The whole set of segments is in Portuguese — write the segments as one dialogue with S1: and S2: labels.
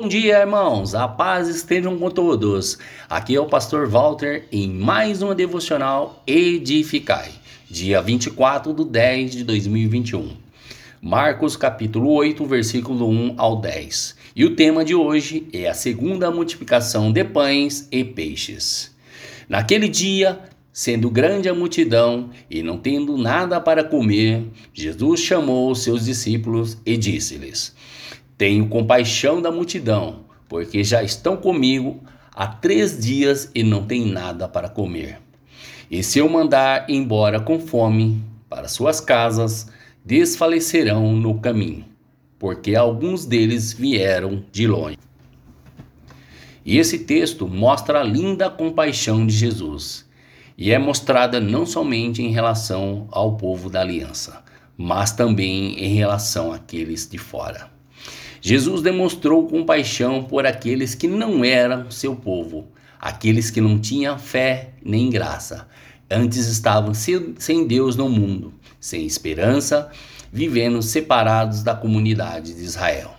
S1: Bom dia, irmãos. A paz estejam com todos. Aqui é o pastor Walter em mais uma devocional Edificai, dia 24 de 10 de 2021. Marcos capítulo 8, versículo 1 ao 10. E o tema de hoje é a segunda multiplicação de pães e peixes. Naquele dia, sendo grande a multidão e não tendo nada para comer, Jesus chamou os seus discípulos e disse-lhes: tenho compaixão da multidão, porque já estão comigo há três dias e não têm nada para comer. E se eu mandar embora com fome para suas casas, desfalecerão no caminho, porque alguns deles vieram de longe. E esse texto mostra a linda compaixão de Jesus, e é mostrada não somente em relação ao povo da aliança, mas também em relação àqueles de fora. Jesus demonstrou compaixão por aqueles que não eram seu povo, aqueles que não tinham fé nem graça. Antes estavam sem Deus no mundo, sem esperança, vivendo separados da comunidade de Israel.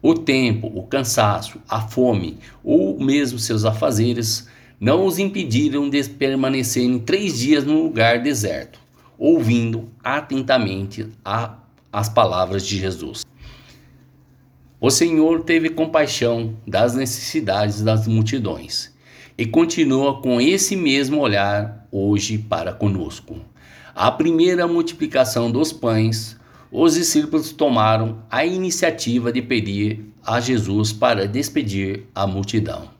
S1: O tempo, o cansaço, a fome ou mesmo seus afazeres não os impediram de permanecerem três dias num lugar deserto, ouvindo atentamente a, as palavras de Jesus. O Senhor teve compaixão das necessidades das multidões e continua com esse mesmo olhar hoje para conosco. A primeira multiplicação dos pães, os discípulos tomaram a iniciativa de pedir a Jesus para despedir a multidão.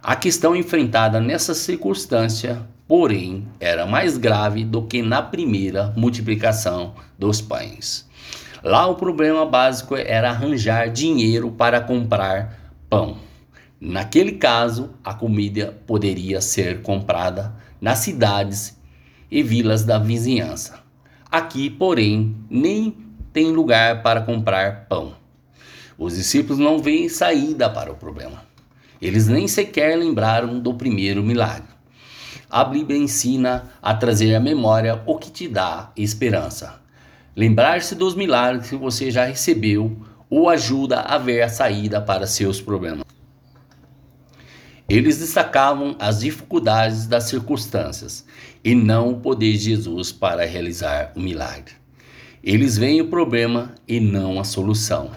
S1: A questão enfrentada nessa circunstância, porém, era mais grave do que na primeira multiplicação dos pães. Lá o problema básico era arranjar dinheiro para comprar pão. Naquele caso, a comida poderia ser comprada nas cidades e vilas da vizinhança. Aqui, porém, nem tem lugar para comprar pão. Os discípulos não veem saída para o problema. Eles nem sequer lembraram do primeiro milagre. A Bíblia ensina a trazer à memória o que te dá esperança. Lembrar-se dos milagres que você já recebeu o ajuda a ver a saída para seus problemas. Eles destacavam as dificuldades das circunstâncias e não o poder de Jesus para realizar o milagre. Eles veem o problema e não a solução.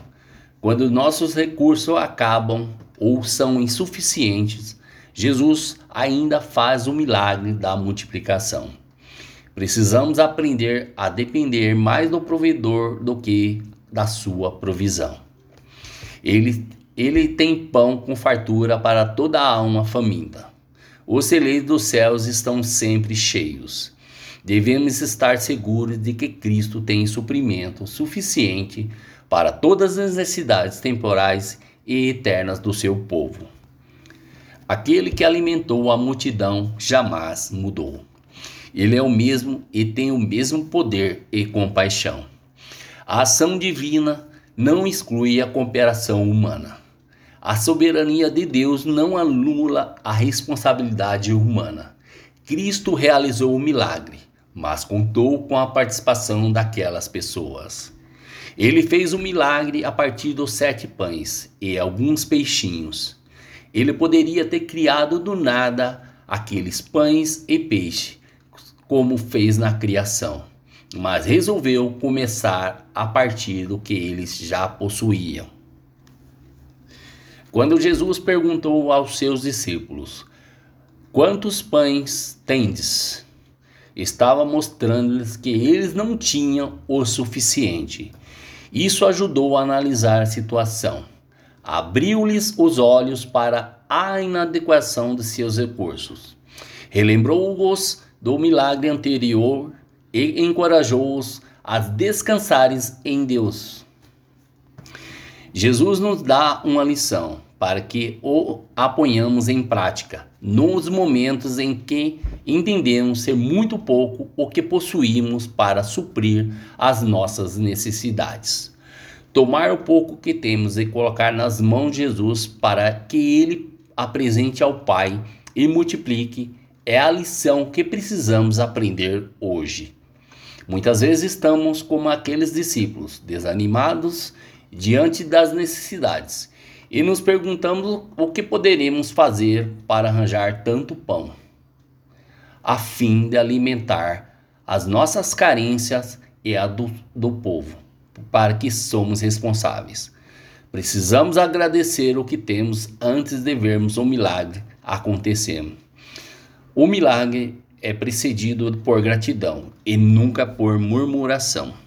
S1: Quando nossos recursos acabam ou são insuficientes, Jesus ainda faz o milagre da multiplicação. Precisamos aprender a depender mais do provedor do que da sua provisão. Ele, ele tem pão com fartura para toda a alma faminta. Os celeiros dos céus estão sempre cheios. Devemos estar seguros de que Cristo tem suprimento suficiente para todas as necessidades temporais e eternas do seu povo. Aquele que alimentou a multidão jamais mudou. Ele é o mesmo e tem o mesmo poder e compaixão. A ação divina não exclui a cooperação humana. A soberania de Deus não anula a responsabilidade humana. Cristo realizou o milagre, mas contou com a participação daquelas pessoas. Ele fez o milagre a partir dos sete pães e alguns peixinhos. Ele poderia ter criado do nada aqueles pães e peixe, como fez na criação, mas resolveu começar a partir do que eles já possuíam. Quando Jesus perguntou aos seus discípulos: Quantos pães tendes? Estava mostrando-lhes que eles não tinham o suficiente. Isso ajudou a analisar a situação. Abriu-lhes os olhos para a inadequação de seus recursos. Relembrou-os do milagre anterior e encorajou-os a descansarem em Deus. Jesus nos dá uma lição para que o aponhamos em prática nos momentos em que entendemos ser muito pouco o que possuímos para suprir as nossas necessidades. Tomar o pouco que temos e colocar nas mãos de Jesus para que ele apresente ao Pai e multiplique é a lição que precisamos aprender hoje. Muitas vezes estamos como aqueles discípulos, desanimados diante das necessidades e nos perguntamos o que poderíamos fazer para arranjar tanto pão, a fim de alimentar as nossas carências e a do, do povo, para que somos responsáveis. Precisamos agradecer o que temos antes de vermos o milagre acontecer. O milagre é precedido por gratidão e nunca por murmuração.